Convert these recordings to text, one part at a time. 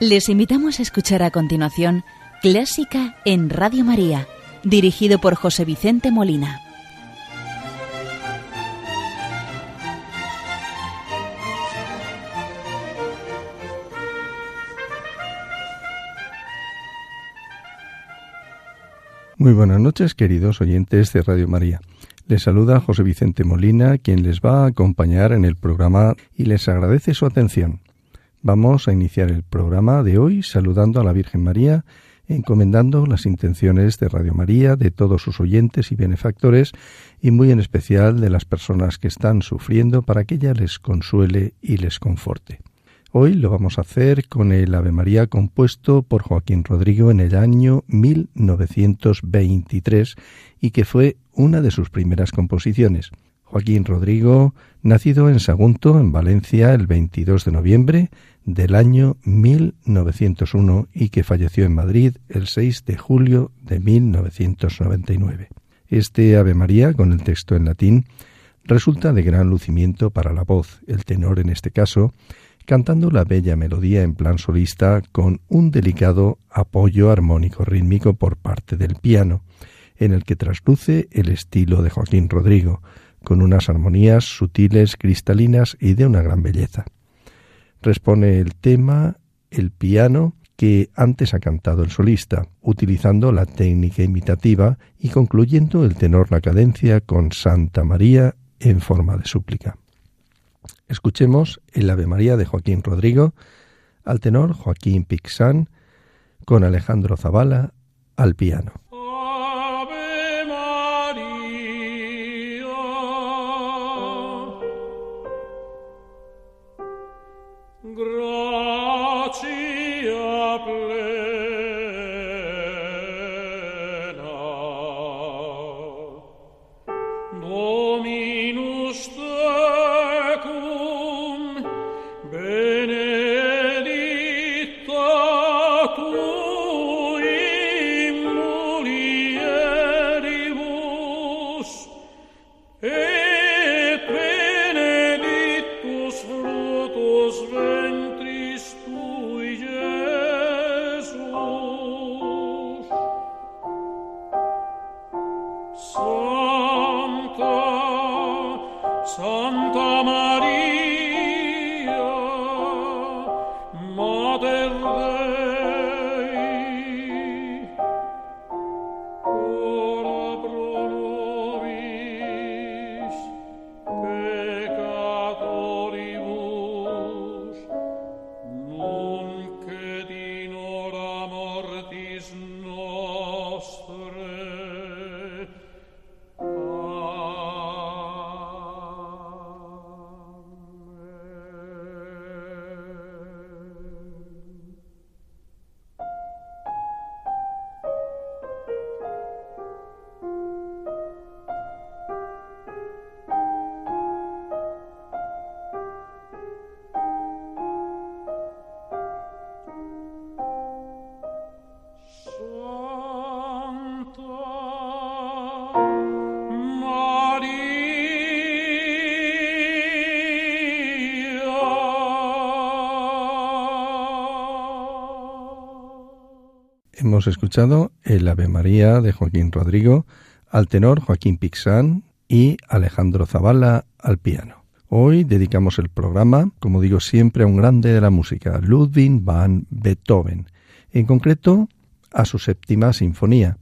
Les invitamos a escuchar a continuación Clásica en Radio María, dirigido por José Vicente Molina. Muy buenas noches, queridos oyentes de Radio María. Les saluda José Vicente Molina, quien les va a acompañar en el programa y les agradece su atención. Vamos a iniciar el programa de hoy saludando a la Virgen María, encomendando las intenciones de Radio María, de todos sus oyentes y benefactores, y muy en especial de las personas que están sufriendo para que ella les consuele y les conforte. Hoy lo vamos a hacer con el Ave María compuesto por Joaquín Rodrigo en el año 1923 y que fue una de sus primeras composiciones. Joaquín Rodrigo, nacido en Sagunto, en Valencia, el 22 de noviembre del año 1901 y que falleció en Madrid el 6 de julio de 1999. Este Ave María, con el texto en latín, resulta de gran lucimiento para la voz, el tenor en este caso, cantando la bella melodía en plan solista con un delicado apoyo armónico rítmico por parte del piano, en el que trasluce el estilo de Joaquín Rodrigo, con unas armonías sutiles, cristalinas y de una gran belleza. Responde el tema el piano que antes ha cantado el solista, utilizando la técnica imitativa y concluyendo el tenor la cadencia con Santa María en forma de súplica. Escuchemos el Ave María de Joaquín Rodrigo, al tenor Joaquín Pixán, con Alejandro Zavala al piano. Escuchado el Ave María de Joaquín Rodrigo, al tenor Joaquín Pixán y Alejandro Zavala al piano. Hoy dedicamos el programa, como digo siempre, a un grande de la música, Ludwig van Beethoven, en concreto a su séptima sinfonía,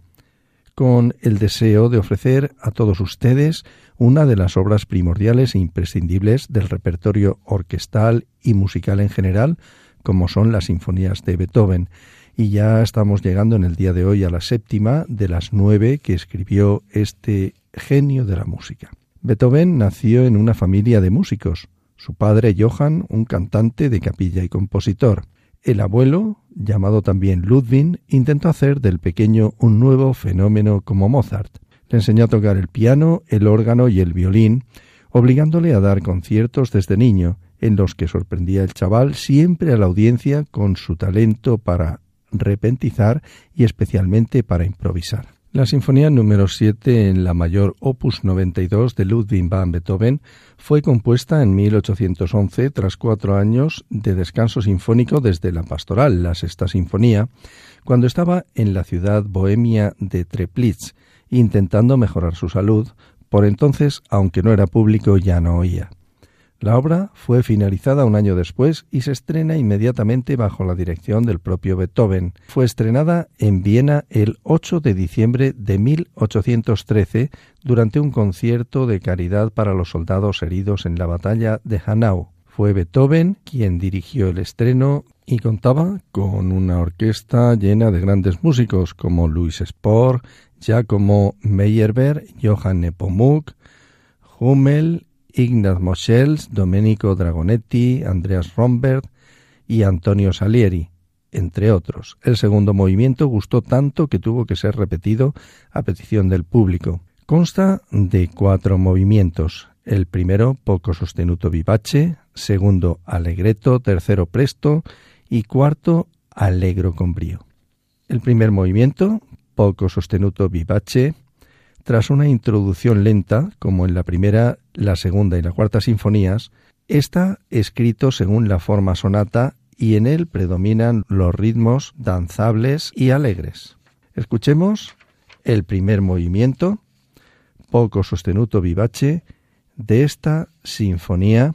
con el deseo de ofrecer a todos ustedes una de las obras primordiales e imprescindibles del repertorio orquestal y musical en general, como son las sinfonías de Beethoven, y ya estamos llegando en el día de hoy a la séptima de las nueve que escribió este genio de la música. Beethoven nació en una familia de músicos. Su padre Johann, un cantante de capilla y compositor. El abuelo, llamado también Ludwig, intentó hacer del pequeño un nuevo fenómeno como Mozart. Le enseñó a tocar el piano, el órgano y el violín, obligándole a dar conciertos desde niño, en los que sorprendía el chaval siempre a la audiencia con su talento para repentizar y especialmente para improvisar. La Sinfonía número 7 en la mayor opus 92 de Ludwig van Beethoven fue compuesta en 1811 tras cuatro años de descanso sinfónico desde la pastoral, la sexta sinfonía, cuando estaba en la ciudad bohemia de Treplitz, intentando mejorar su salud, por entonces, aunque no era público, ya no oía. La obra fue finalizada un año después y se estrena inmediatamente bajo la dirección del propio Beethoven. Fue estrenada en Viena el 8 de diciembre de 1813 durante un concierto de caridad para los soldados heridos en la batalla de Hanau. Fue Beethoven quien dirigió el estreno y contaba con una orquesta llena de grandes músicos como Louis Spohr, Giacomo Meyerbeer, Johann Nepomuk, Hummel Ignaz Moschels, Domenico Dragonetti, Andreas Rombert y Antonio Salieri, entre otros. El segundo movimiento gustó tanto que tuvo que ser repetido a petición del público. Consta de cuatro movimientos. El primero, poco sostenuto vivace, segundo, allegretto, tercero, presto y cuarto, allegro con brío. El primer movimiento, poco sostenuto vivace, tras una introducción lenta, como en la primera, la segunda y la cuarta sinfonías, está escrito según la forma sonata y en él predominan los ritmos danzables y alegres. Escuchemos el primer movimiento, poco sostenuto vivace, de esta sinfonía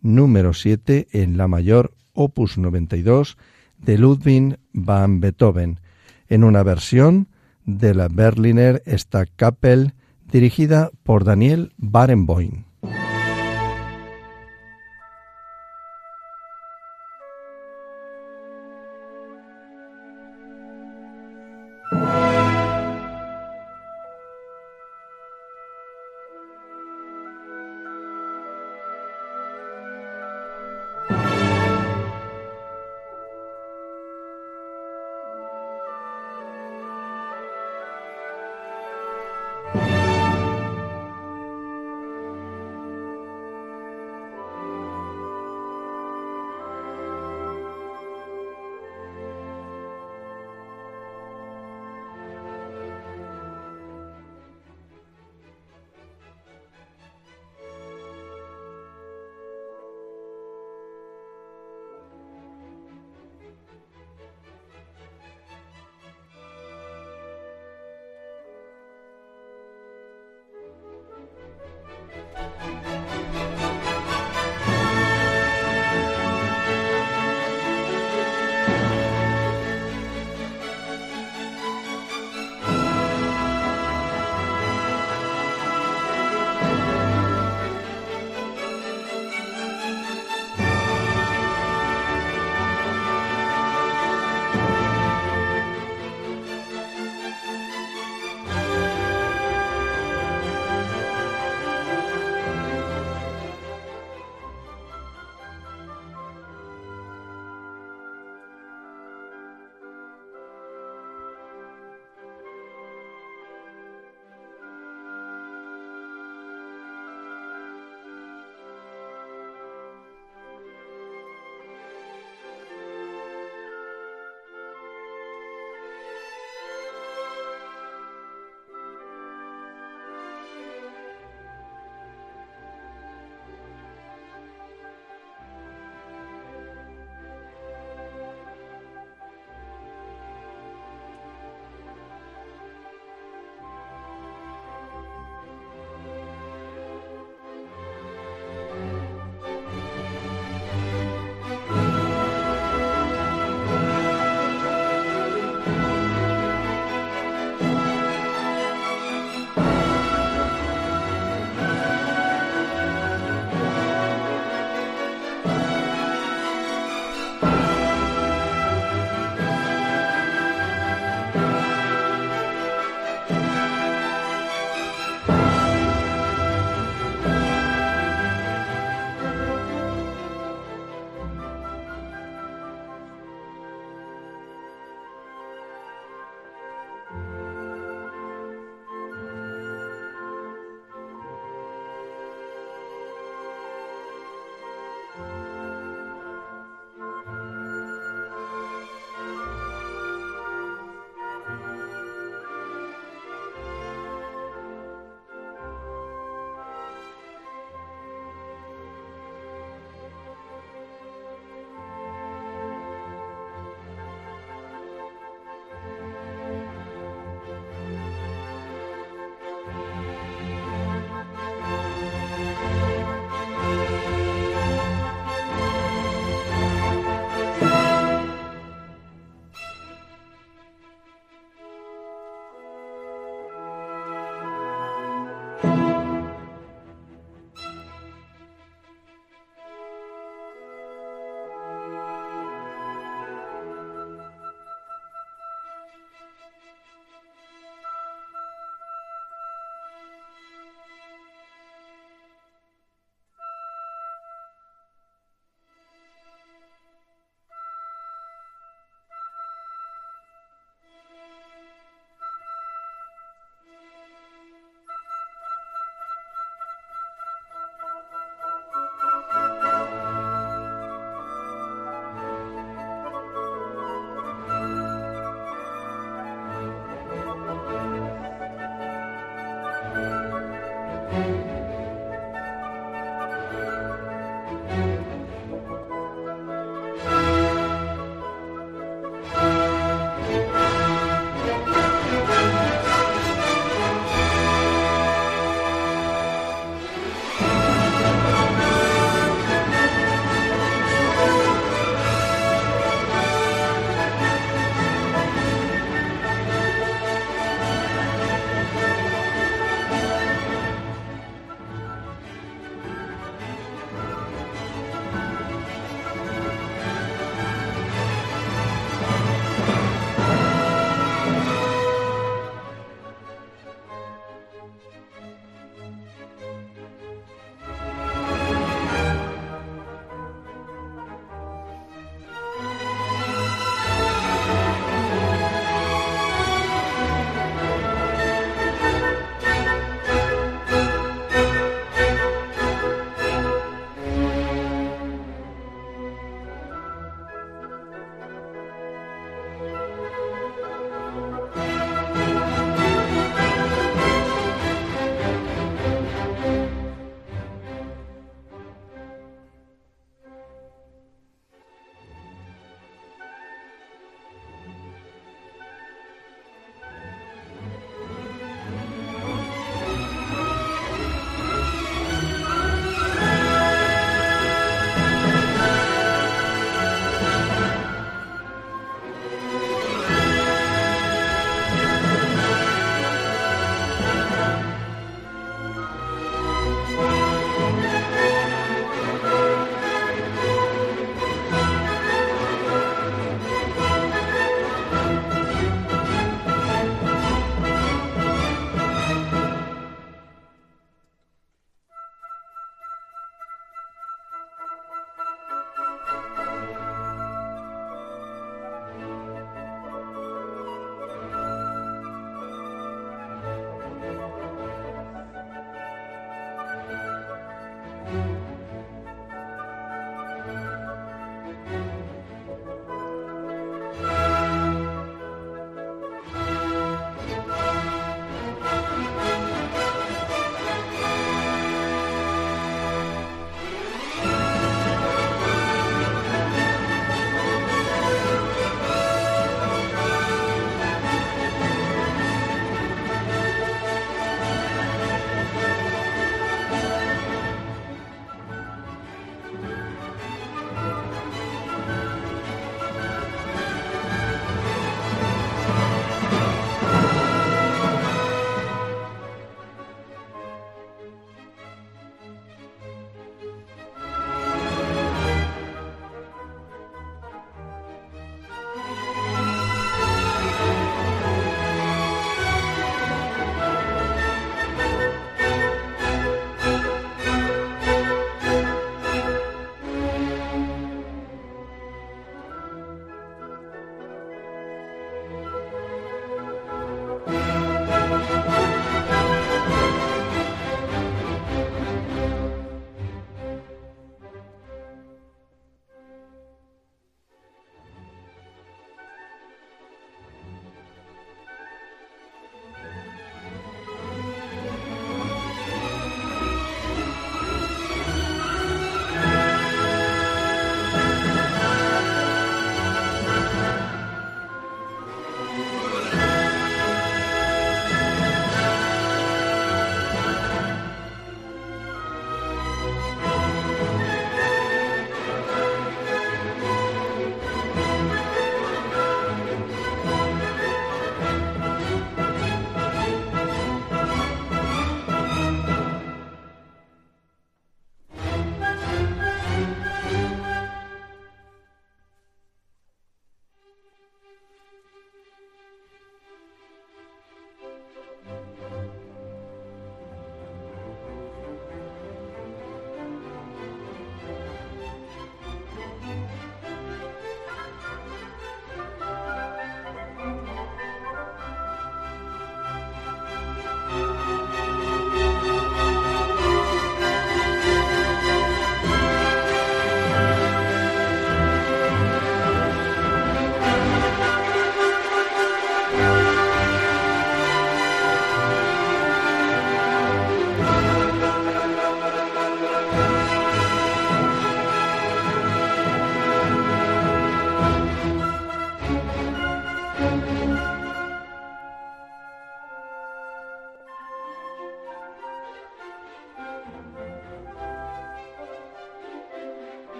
número 7 en la mayor opus 92 de Ludwig van Beethoven, en una versión de la Berliner Stadtkapelle dirigida por Daniel Barenboim.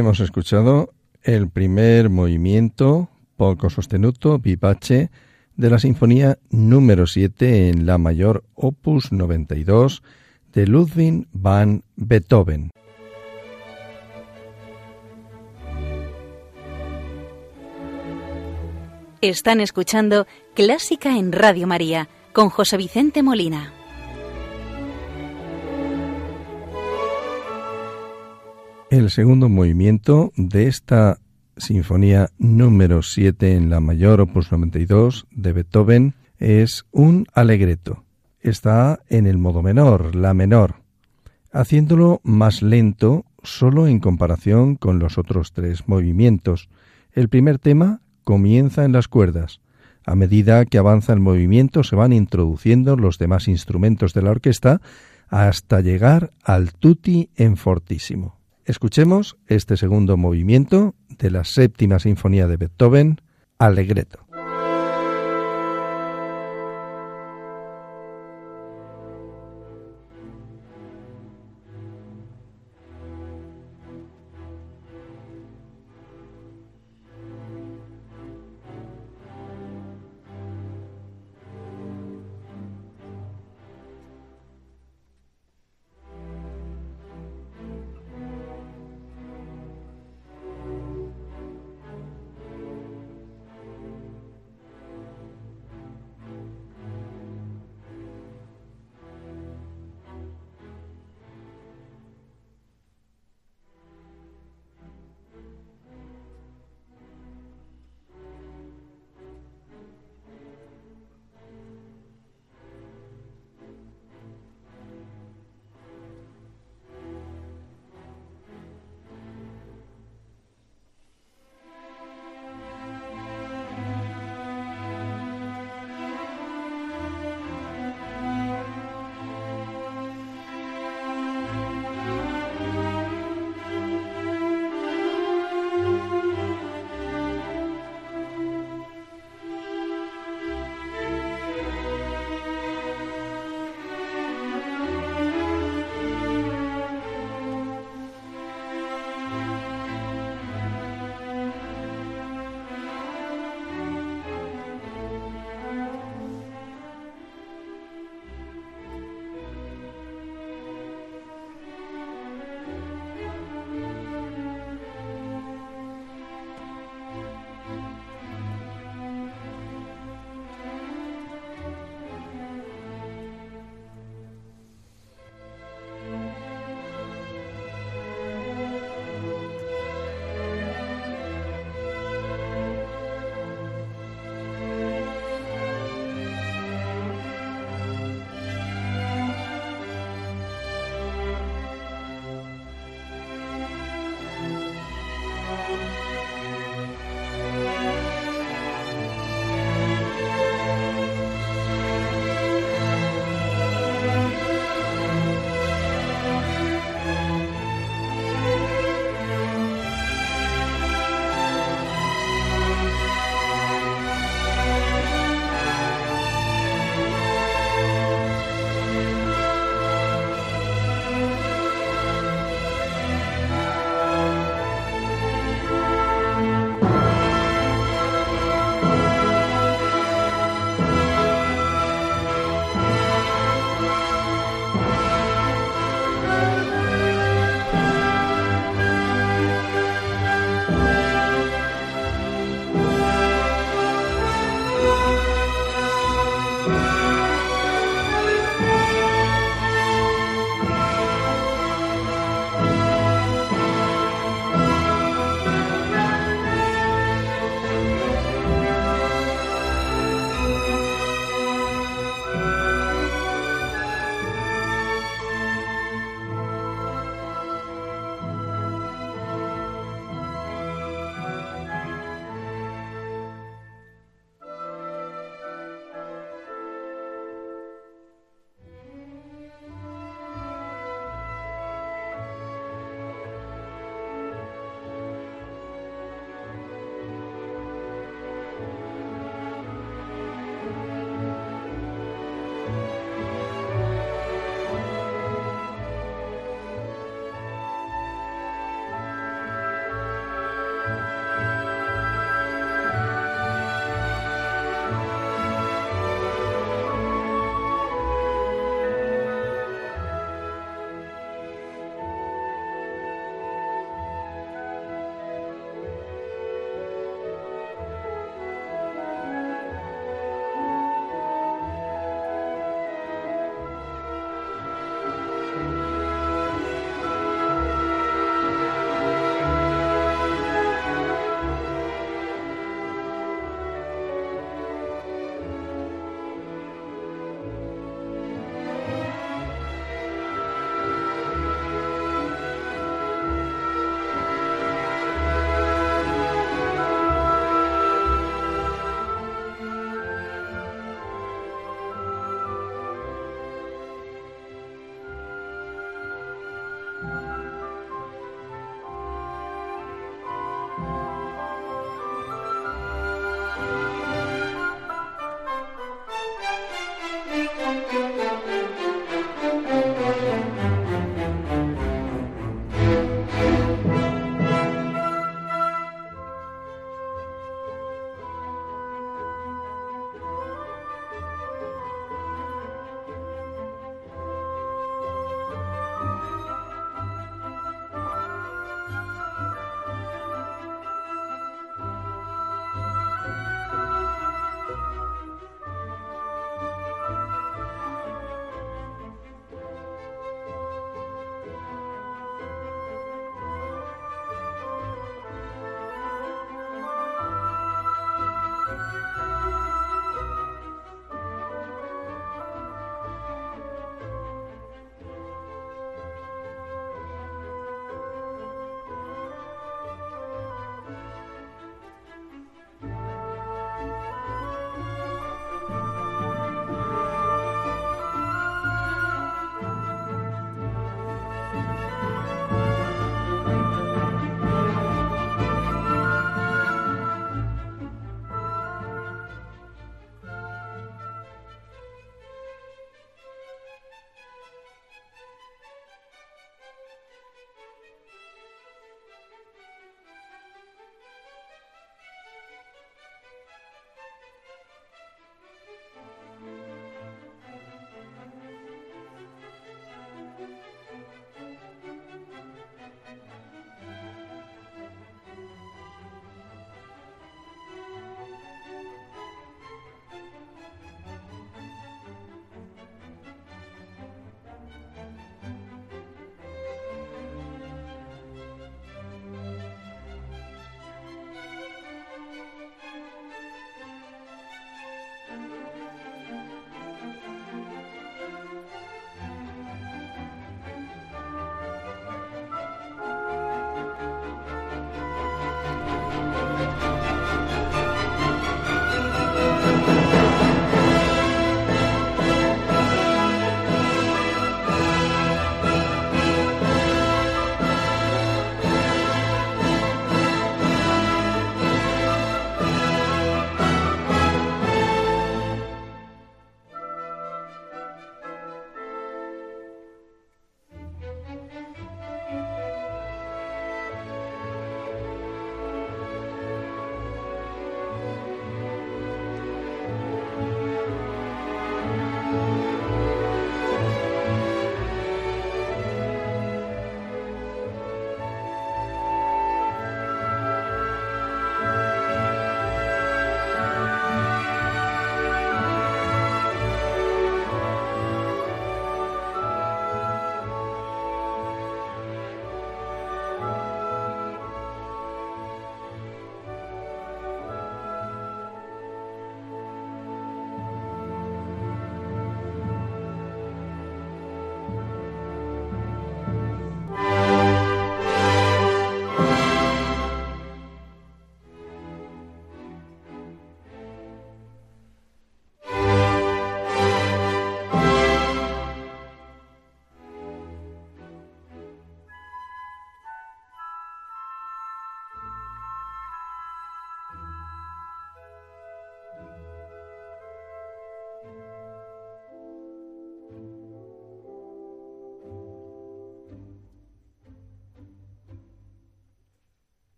Hemos escuchado el primer movimiento poco sostenuto vivace de la Sinfonía número 7 en la mayor opus 92 de Ludwig van Beethoven. Están escuchando Clásica en Radio María con José Vicente Molina. El segundo movimiento de esta Sinfonía número 7 en la mayor opus 92 de Beethoven es un alegreto. Está en el modo menor, la menor, haciéndolo más lento solo en comparación con los otros tres movimientos. El primer tema comienza en las cuerdas. A medida que avanza el movimiento se van introduciendo los demás instrumentos de la orquesta hasta llegar al tutti en fortísimo. Escuchemos este segundo movimiento de la séptima sinfonía de Beethoven, Allegretto.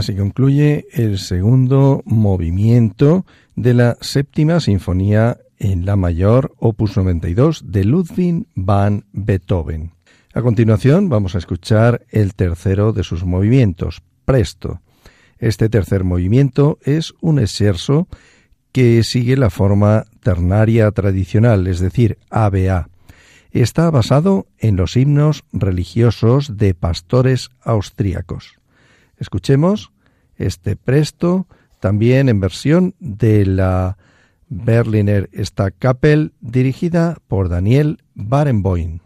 Así concluye el segundo movimiento de la séptima sinfonía en la mayor, opus 92 de Ludwig van Beethoven. A continuación vamos a escuchar el tercero de sus movimientos, Presto. Este tercer movimiento es un exerso que sigue la forma ternaria tradicional, es decir, ABA. Está basado en los himnos religiosos de pastores austríacos. Escuchemos este presto también en versión de la Berliner Stadtkapelle dirigida por Daniel Barenboim.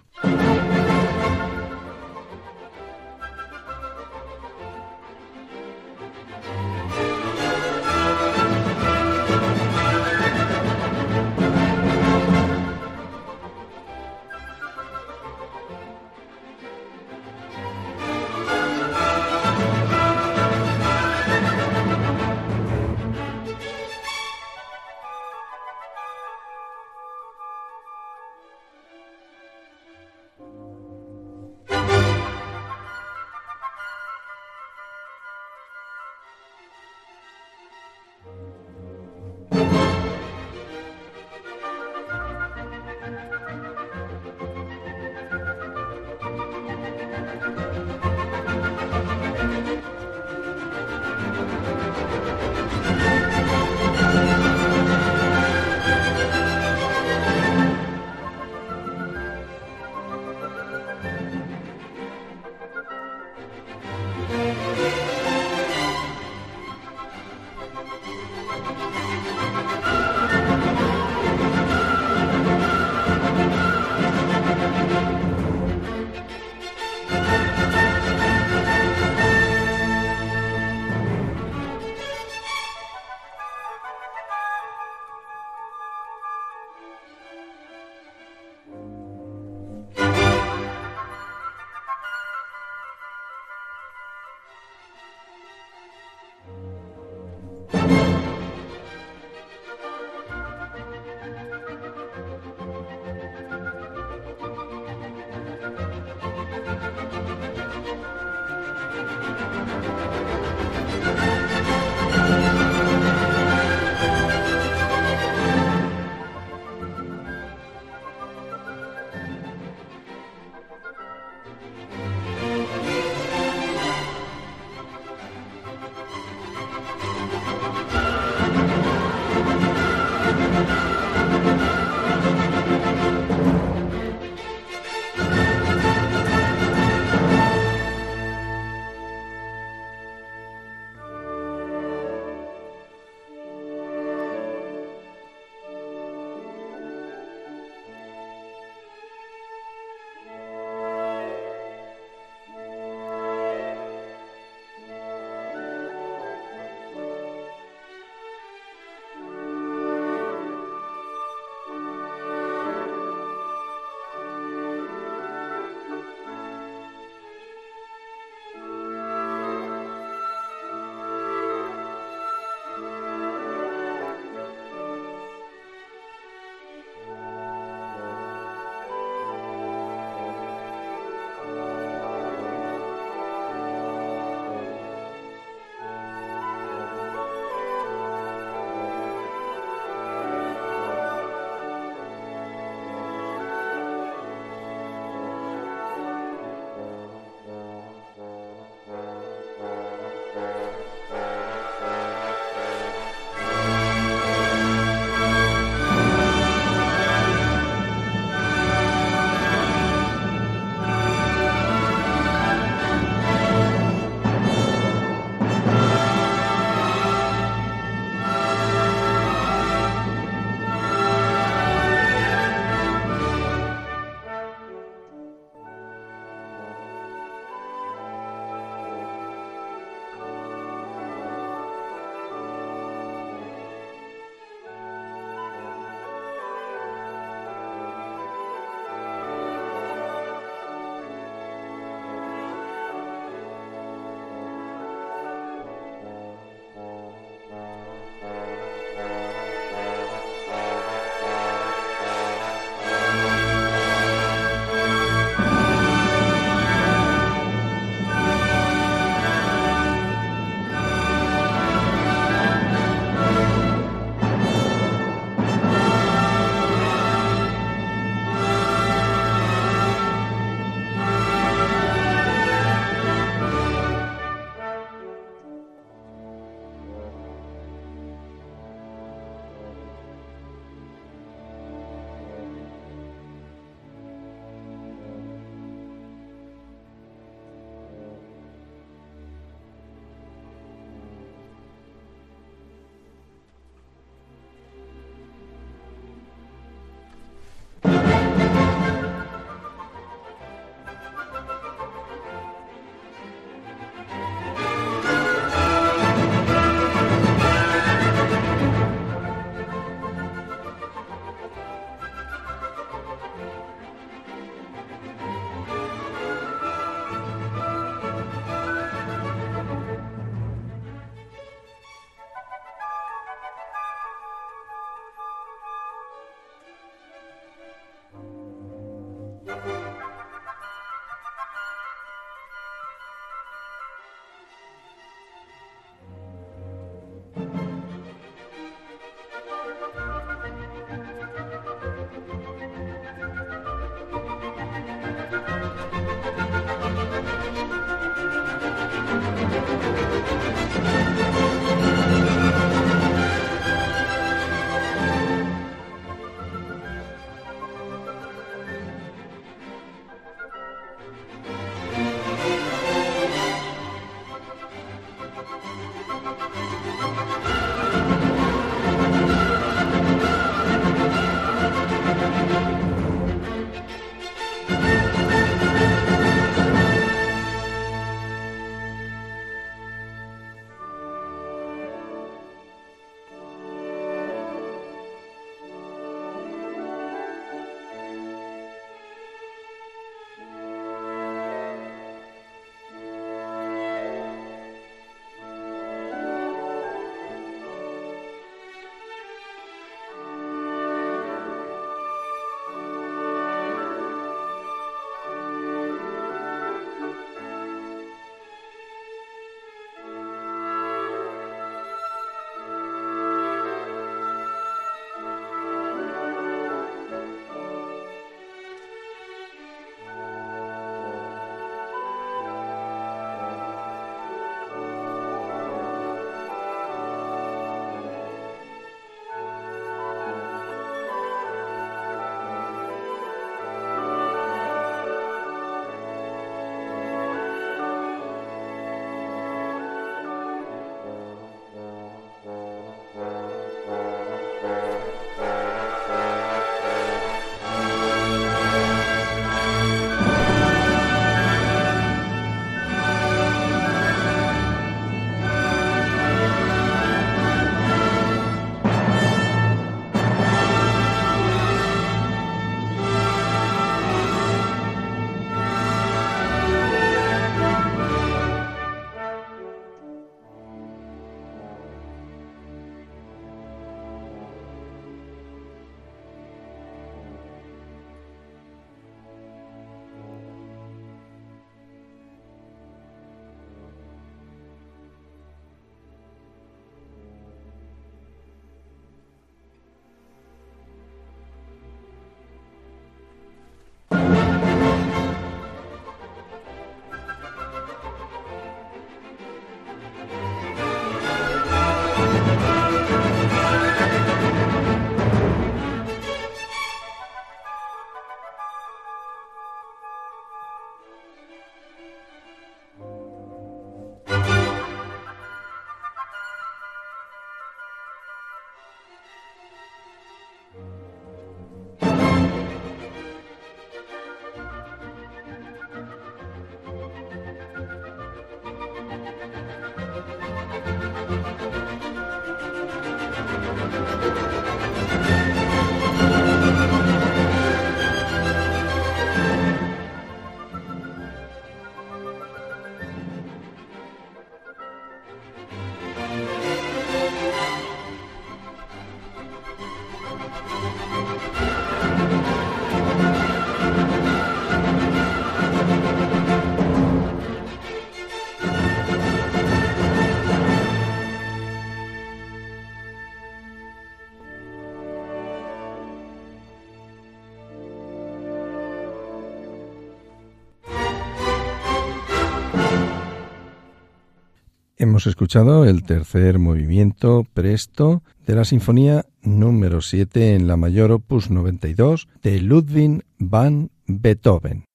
Hemos escuchado el tercer movimiento presto de la Sinfonía número 7 en la mayor opus 92 de Ludwig van Beethoven.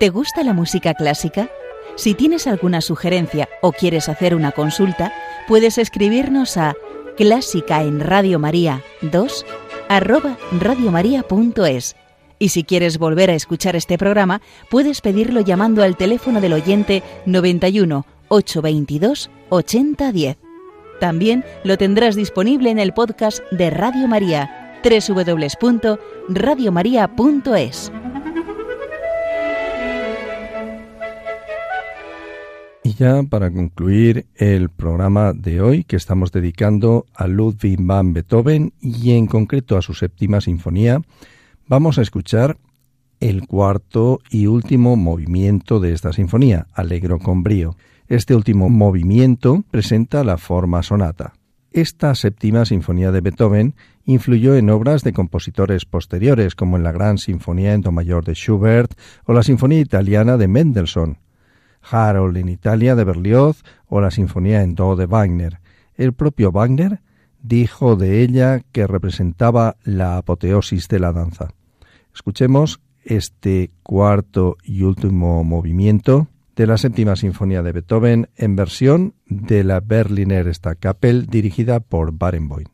¿Te gusta la música clásica? Si tienes alguna sugerencia o quieres hacer una consulta, puedes escribirnos a clásica en Radio María 2 arroba. Y si quieres volver a escuchar este programa, puedes pedirlo llamando al teléfono del oyente 91 822 8010. También lo tendrás disponible en el podcast de Radio María, www.radiomaria.es. Y ya para concluir el programa de hoy que estamos dedicando a Ludwig van Beethoven y en concreto a su séptima sinfonía, vamos a escuchar el cuarto y último movimiento de esta sinfonía, Alegro con brío. Este último movimiento presenta la forma sonata. Esta séptima sinfonía de Beethoven influyó en obras de compositores posteriores, como en la Gran Sinfonía en Do mayor de Schubert o la Sinfonía italiana de Mendelssohn. Harold en Italia de Berlioz o la Sinfonía en Do de Wagner. El propio Wagner dijo de ella que representaba la apoteosis de la danza. Escuchemos este cuarto y último movimiento de la séptima sinfonía de Beethoven en versión de la Berliner Staatskapelle dirigida por Barenboim.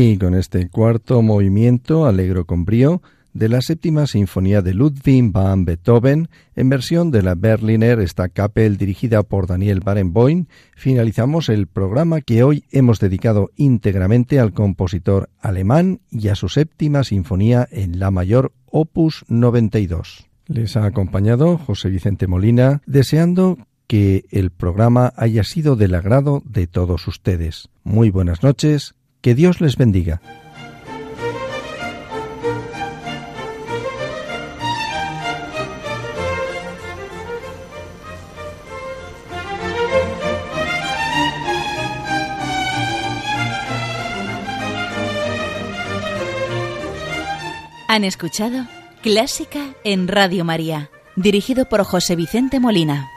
Y con este cuarto movimiento alegro con brío de la séptima sinfonía de Ludwig van Beethoven en versión de la Berliner Staatskapelle dirigida por Daniel Barenboim, finalizamos el programa que hoy hemos dedicado íntegramente al compositor alemán y a su séptima sinfonía en la mayor opus 92. Les ha acompañado José Vicente Molina, deseando que el programa haya sido del agrado de todos ustedes. Muy buenas noches que Dios les bendiga. Han escuchado Clásica en Radio María, dirigido por José Vicente Molina.